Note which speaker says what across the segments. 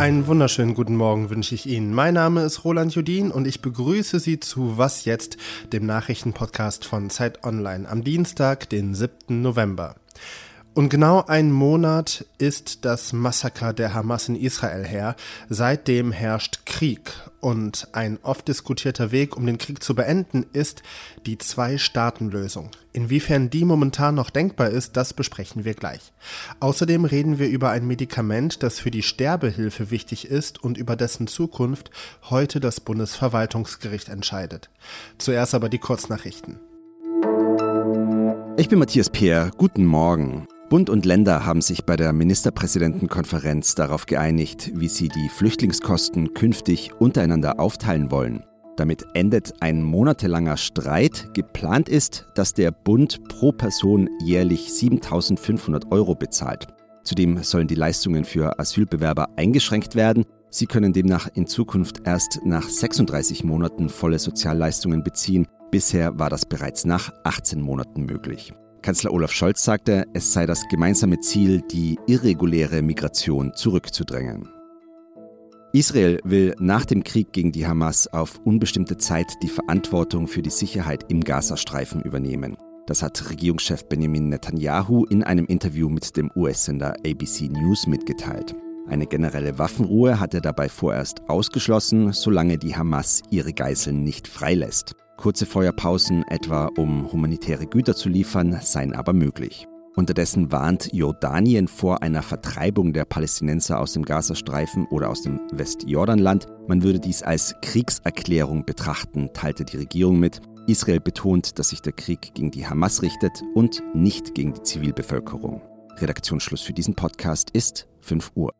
Speaker 1: Einen wunderschönen guten Morgen wünsche ich Ihnen. Mein Name ist Roland Judin und ich begrüße Sie zu Was jetzt, dem Nachrichtenpodcast von Zeit Online am Dienstag, den 7. November. Und genau ein Monat ist das Massaker der Hamas in Israel her. Seitdem herrscht Krieg. Und ein oft diskutierter Weg, um den Krieg zu beenden, ist die Zwei-Staaten-Lösung. Inwiefern die momentan noch denkbar ist, das besprechen wir gleich. Außerdem reden wir über ein Medikament, das für die Sterbehilfe wichtig ist und über dessen Zukunft heute das Bundesverwaltungsgericht entscheidet. Zuerst aber die Kurznachrichten.
Speaker 2: Ich bin Matthias Peer. Guten Morgen. Bund und Länder haben sich bei der Ministerpräsidentenkonferenz darauf geeinigt, wie sie die Flüchtlingskosten künftig untereinander aufteilen wollen. Damit endet ein monatelanger Streit. Geplant ist, dass der Bund pro Person jährlich 7500 Euro bezahlt. Zudem sollen die Leistungen für Asylbewerber eingeschränkt werden. Sie können demnach in Zukunft erst nach 36 Monaten volle Sozialleistungen beziehen. Bisher war das bereits nach 18 Monaten möglich. Kanzler Olaf Scholz sagte, es sei das gemeinsame Ziel, die irreguläre Migration zurückzudrängen. Israel will nach dem Krieg gegen die Hamas auf unbestimmte Zeit die Verantwortung für die Sicherheit im Gazastreifen übernehmen. Das hat Regierungschef Benjamin Netanyahu in einem Interview mit dem US-Sender ABC News mitgeteilt. Eine generelle Waffenruhe hat er dabei vorerst ausgeschlossen, solange die Hamas ihre Geiseln nicht freilässt. Kurze Feuerpausen, etwa um humanitäre Güter zu liefern, seien aber möglich. Unterdessen warnt Jordanien vor einer Vertreibung der Palästinenser aus dem Gazastreifen oder aus dem Westjordanland. Man würde dies als Kriegserklärung betrachten, teilte die Regierung mit. Israel betont, dass sich der Krieg gegen die Hamas richtet und nicht gegen die Zivilbevölkerung. Redaktionsschluss für diesen Podcast ist 5 Uhr.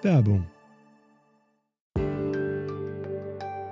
Speaker 3: Werbung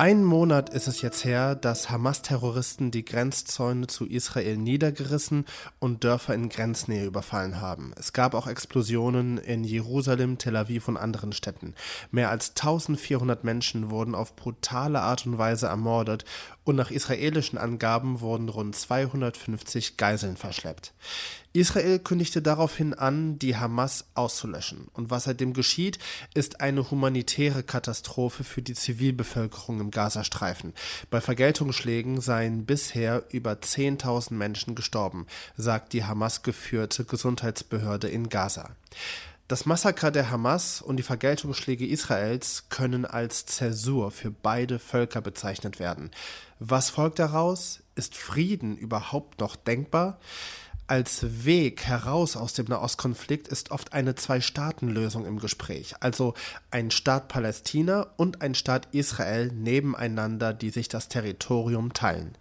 Speaker 1: Ein Monat ist es jetzt her, dass Hamas-Terroristen die Grenzzäune zu Israel niedergerissen und Dörfer in Grenznähe überfallen haben. Es gab auch Explosionen in Jerusalem, Tel Aviv und anderen Städten. Mehr als 1400 Menschen wurden auf brutale Art und Weise ermordet und nach israelischen Angaben wurden rund 250 Geiseln verschleppt. Israel kündigte daraufhin an, die Hamas auszulöschen. Und was seitdem geschieht, ist eine humanitäre Katastrophe für die Zivilbevölkerung im Gazastreifen. Bei Vergeltungsschlägen seien bisher über 10.000 Menschen gestorben, sagt die Hamas geführte Gesundheitsbehörde in Gaza. Das Massaker der Hamas und die Vergeltungsschläge Israels können als Zäsur für beide Völker bezeichnet werden. Was folgt daraus? Ist Frieden überhaupt noch denkbar? Als Weg heraus aus dem Nahostkonflikt ist oft eine Zwei-Staaten-Lösung im Gespräch, also ein Staat Palästina und ein Staat Israel nebeneinander, die sich das Territorium teilen.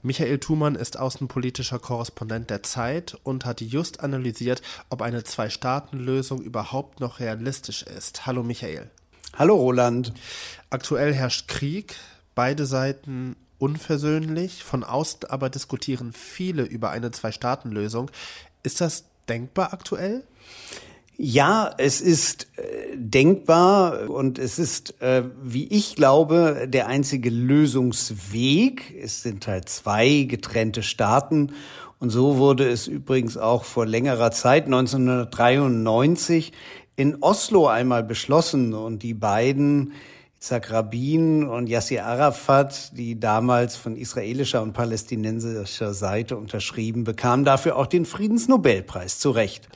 Speaker 1: Michael Thumann ist außenpolitischer Korrespondent der Zeit und hat just analysiert, ob eine Zwei-Staaten-Lösung überhaupt noch realistisch ist. Hallo Michael.
Speaker 4: Hallo Roland.
Speaker 1: Aktuell herrscht Krieg. Beide Seiten unversöhnlich. Von außen aber diskutieren viele über eine Zwei-Staaten-Lösung. Ist das denkbar aktuell?
Speaker 4: Ja, es ist äh, denkbar und es ist, äh, wie ich glaube, der einzige Lösungsweg. Es sind halt zwei getrennte Staaten und so wurde es übrigens auch vor längerer Zeit, 1993, in Oslo einmal beschlossen und die beiden Yitzhak Rabin und Yasser Arafat, die damals von israelischer und palästinensischer Seite unterschrieben, bekamen dafür auch den Friedensnobelpreis zu Recht.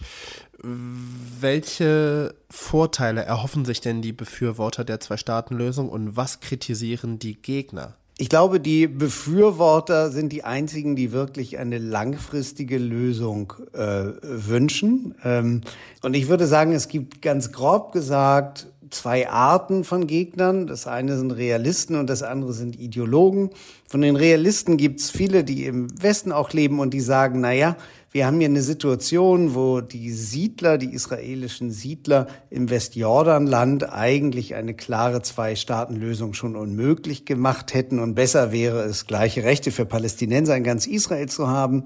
Speaker 1: Welche Vorteile erhoffen sich denn die Befürworter der Zwei-Staaten-Lösung und was kritisieren die Gegner?
Speaker 4: Ich glaube, die Befürworter sind die einzigen, die wirklich eine langfristige Lösung äh, wünschen. Ähm, und ich würde sagen, es gibt ganz grob gesagt zwei Arten von Gegnern. Das eine sind Realisten und das andere sind Ideologen. Von den Realisten gibt's viele, die im Westen auch leben und die sagen, na ja, wir haben hier eine Situation, wo die Siedler, die israelischen Siedler im Westjordanland eigentlich eine klare Zwei-Staaten-Lösung schon unmöglich gemacht hätten und besser wäre es, gleiche Rechte für Palästinenser in ganz Israel zu haben.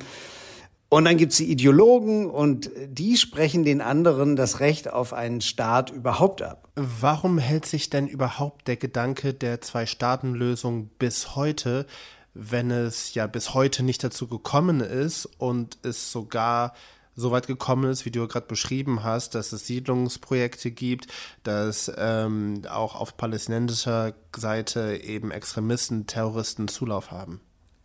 Speaker 4: Und dann gibt's die Ideologen und die sprechen den anderen das Recht auf einen Staat überhaupt ab.
Speaker 1: Warum hält sich denn überhaupt der Gedanke der Zwei-Staaten-Lösung bis heute, wenn es ja bis heute nicht dazu gekommen ist und es sogar so weit gekommen ist, wie du gerade beschrieben hast, dass es Siedlungsprojekte gibt, dass ähm, auch auf palästinensischer Seite eben Extremisten, Terroristen Zulauf haben?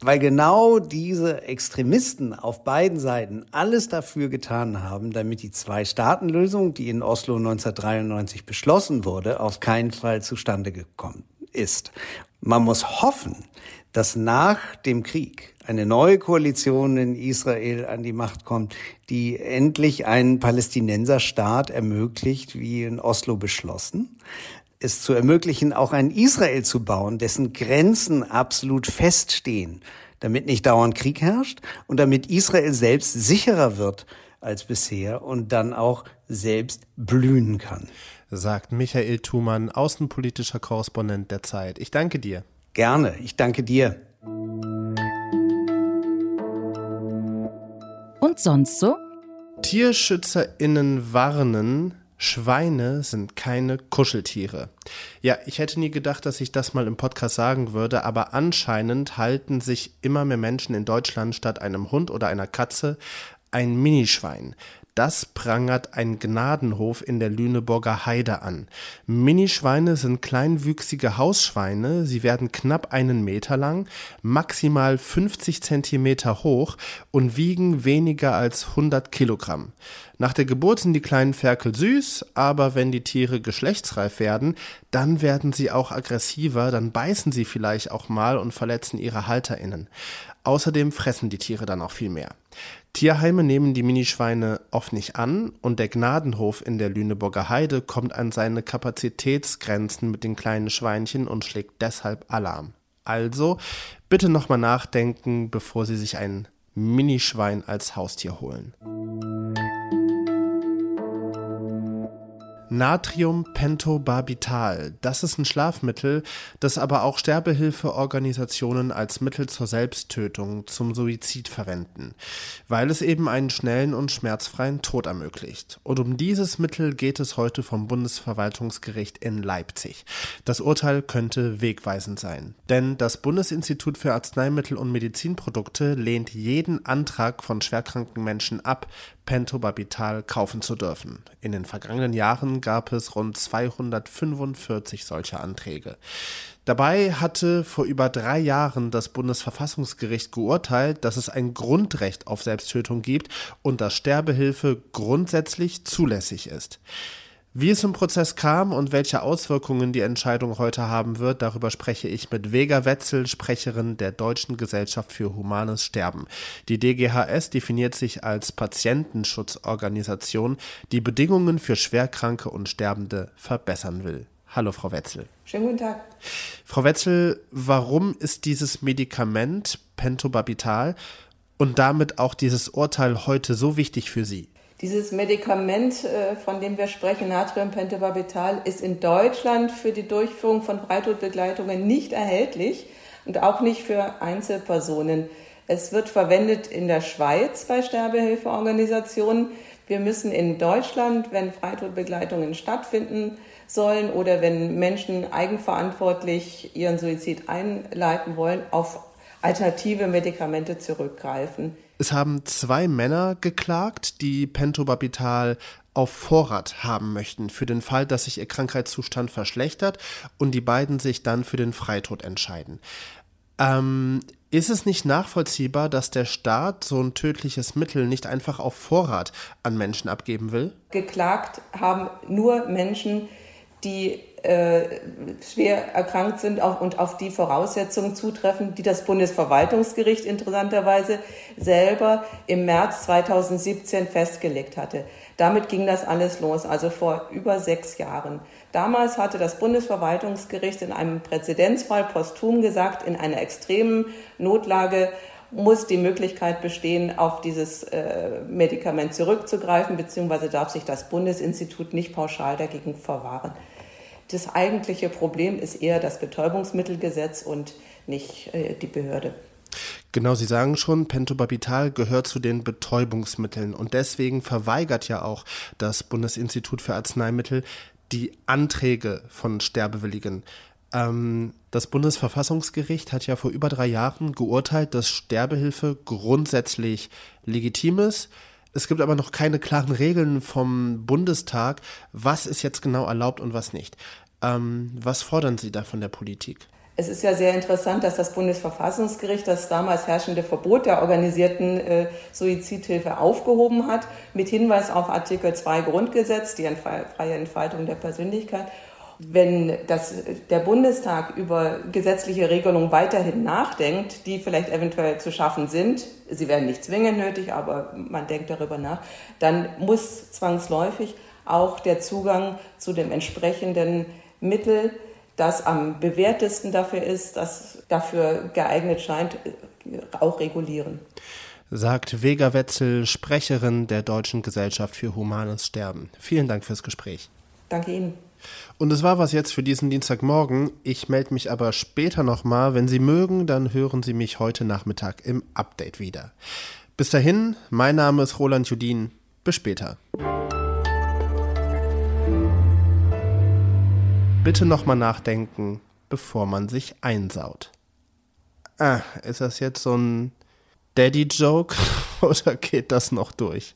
Speaker 4: Weil genau diese Extremisten auf beiden Seiten alles dafür getan haben, damit die Zwei-Staaten-Lösung, die in Oslo 1993 beschlossen wurde, auf keinen Fall zustande gekommen ist. Man muss hoffen, dass nach dem Krieg eine neue Koalition in Israel an die Macht kommt, die endlich einen Palästinenserstaat ermöglicht, wie in Oslo beschlossen, es zu ermöglichen, auch ein Israel zu bauen, dessen Grenzen absolut feststehen, damit nicht dauernd Krieg herrscht und damit Israel selbst sicherer wird als bisher und dann auch selbst blühen kann.
Speaker 1: Sagt Michael Thumann, außenpolitischer Korrespondent der Zeit. Ich danke dir.
Speaker 4: Gerne, ich danke dir.
Speaker 5: Und sonst so?
Speaker 1: TierschützerInnen warnen, Schweine sind keine Kuscheltiere. Ja, ich hätte nie gedacht, dass ich das mal im Podcast sagen würde, aber anscheinend halten sich immer mehr Menschen in Deutschland statt einem Hund oder einer Katze ein Minischwein. Das prangert ein Gnadenhof in der Lüneburger Heide an. Minischweine sind kleinwüchsige Hausschweine. Sie werden knapp einen Meter lang, maximal 50 Zentimeter hoch und wiegen weniger als 100 Kilogramm. Nach der Geburt sind die kleinen Ferkel süß, aber wenn die Tiere geschlechtsreif werden, dann werden sie auch aggressiver, dann beißen sie vielleicht auch mal und verletzen ihre HalterInnen. Außerdem fressen die Tiere dann auch viel mehr. Tierheime nehmen die Minischweine oft nicht an und der Gnadenhof in der Lüneburger Heide kommt an seine Kapazitätsgrenzen mit den kleinen Schweinchen und schlägt deshalb Alarm. Also bitte nochmal nachdenken, bevor Sie sich ein Minischwein als Haustier holen. Natriumpentobarbital. Das ist ein Schlafmittel, das aber auch Sterbehilfeorganisationen als Mittel zur Selbsttötung, zum Suizid verwenden, weil es eben einen schnellen und schmerzfreien Tod ermöglicht. Und um dieses Mittel geht es heute vom Bundesverwaltungsgericht in Leipzig. Das Urteil könnte wegweisend sein, denn das Bundesinstitut für Arzneimittel und Medizinprodukte lehnt jeden Antrag von schwerkranken Menschen ab, Pentobarbital kaufen zu dürfen. In den vergangenen Jahren gab es rund 245 solcher Anträge. Dabei hatte vor über drei Jahren das Bundesverfassungsgericht geurteilt, dass es ein Grundrecht auf Selbsttötung gibt und dass Sterbehilfe grundsätzlich zulässig ist. Wie es im Prozess kam und welche Auswirkungen die Entscheidung heute haben wird, darüber spreche ich mit Vega Wetzel, Sprecherin der Deutschen Gesellschaft für Humanes Sterben. Die DGHS definiert sich als Patientenschutzorganisation, die Bedingungen für Schwerkranke und Sterbende verbessern will. Hallo, Frau Wetzel.
Speaker 3: Schönen guten Tag.
Speaker 1: Frau Wetzel, warum ist dieses Medikament Pentobarbital und damit auch dieses Urteil heute so wichtig für Sie?
Speaker 3: Dieses Medikament, äh, von dem wir sprechen, Natriumpentobarbital, ist in Deutschland für die Durchführung von Freitodbegleitungen nicht erhältlich und auch nicht für Einzelpersonen. Es wird verwendet in der Schweiz bei Sterbehilfeorganisationen. Wir müssen in Deutschland, wenn Freitodbegleitungen stattfinden sollen oder wenn Menschen eigenverantwortlich ihren Suizid einleiten wollen, auf alternative Medikamente zurückgreifen.
Speaker 1: Es haben zwei Männer geklagt, die Pentobarbital auf Vorrat haben möchten, für den Fall, dass sich ihr Krankheitszustand verschlechtert und die beiden sich dann für den Freitod entscheiden. Ähm, ist es nicht nachvollziehbar, dass der Staat so ein tödliches Mittel nicht einfach auf Vorrat an Menschen abgeben will?
Speaker 3: Geklagt haben nur Menschen, die äh, schwer erkrankt sind auch, und auf die Voraussetzungen zutreffen, die das Bundesverwaltungsgericht interessanterweise selber im März 2017 festgelegt hatte. Damit ging das alles los, also vor über sechs Jahren. Damals hatte das Bundesverwaltungsgericht in einem Präzedenzfall posthum gesagt, in einer extremen Notlage muss die Möglichkeit bestehen, auf dieses äh, Medikament zurückzugreifen, beziehungsweise darf sich das Bundesinstitut nicht pauschal dagegen verwahren. Das eigentliche Problem ist eher das Betäubungsmittelgesetz und nicht äh, die Behörde.
Speaker 1: Genau, Sie sagen schon, Pentobarbital gehört zu den Betäubungsmitteln und deswegen verweigert ja auch das Bundesinstitut für Arzneimittel die Anträge von Sterbewilligen. Ähm, das Bundesverfassungsgericht hat ja vor über drei Jahren geurteilt, dass Sterbehilfe grundsätzlich legitim ist. Es gibt aber noch keine klaren Regeln vom Bundestag, was ist jetzt genau erlaubt und was nicht. Ähm, was fordern Sie da von der Politik?
Speaker 3: Es ist ja sehr interessant, dass das Bundesverfassungsgericht das damals herrschende Verbot der organisierten äh, Suizidhilfe aufgehoben hat, mit Hinweis auf Artikel 2 Grundgesetz, die freie Entfaltung der Persönlichkeit. Wenn das, der Bundestag über gesetzliche Regelungen weiterhin nachdenkt, die vielleicht eventuell zu schaffen sind, sie werden nicht zwingend nötig, aber man denkt darüber nach, dann muss zwangsläufig auch der Zugang zu dem entsprechenden Mittel das am bewährtesten dafür ist, das dafür geeignet scheint, auch regulieren.
Speaker 1: Sagt Vega Wetzel, Sprecherin der Deutschen Gesellschaft für Humanes Sterben. Vielen Dank fürs Gespräch.
Speaker 3: Danke Ihnen.
Speaker 1: Und es war was jetzt für diesen Dienstagmorgen. Ich melde mich aber später nochmal. Wenn Sie mögen, dann hören Sie mich heute Nachmittag im Update wieder. Bis dahin, mein Name ist Roland Judin. Bis später. bitte nochmal nachdenken, bevor man sich einsaut. Ah, ist das jetzt so ein Daddy-Joke oder geht das noch durch?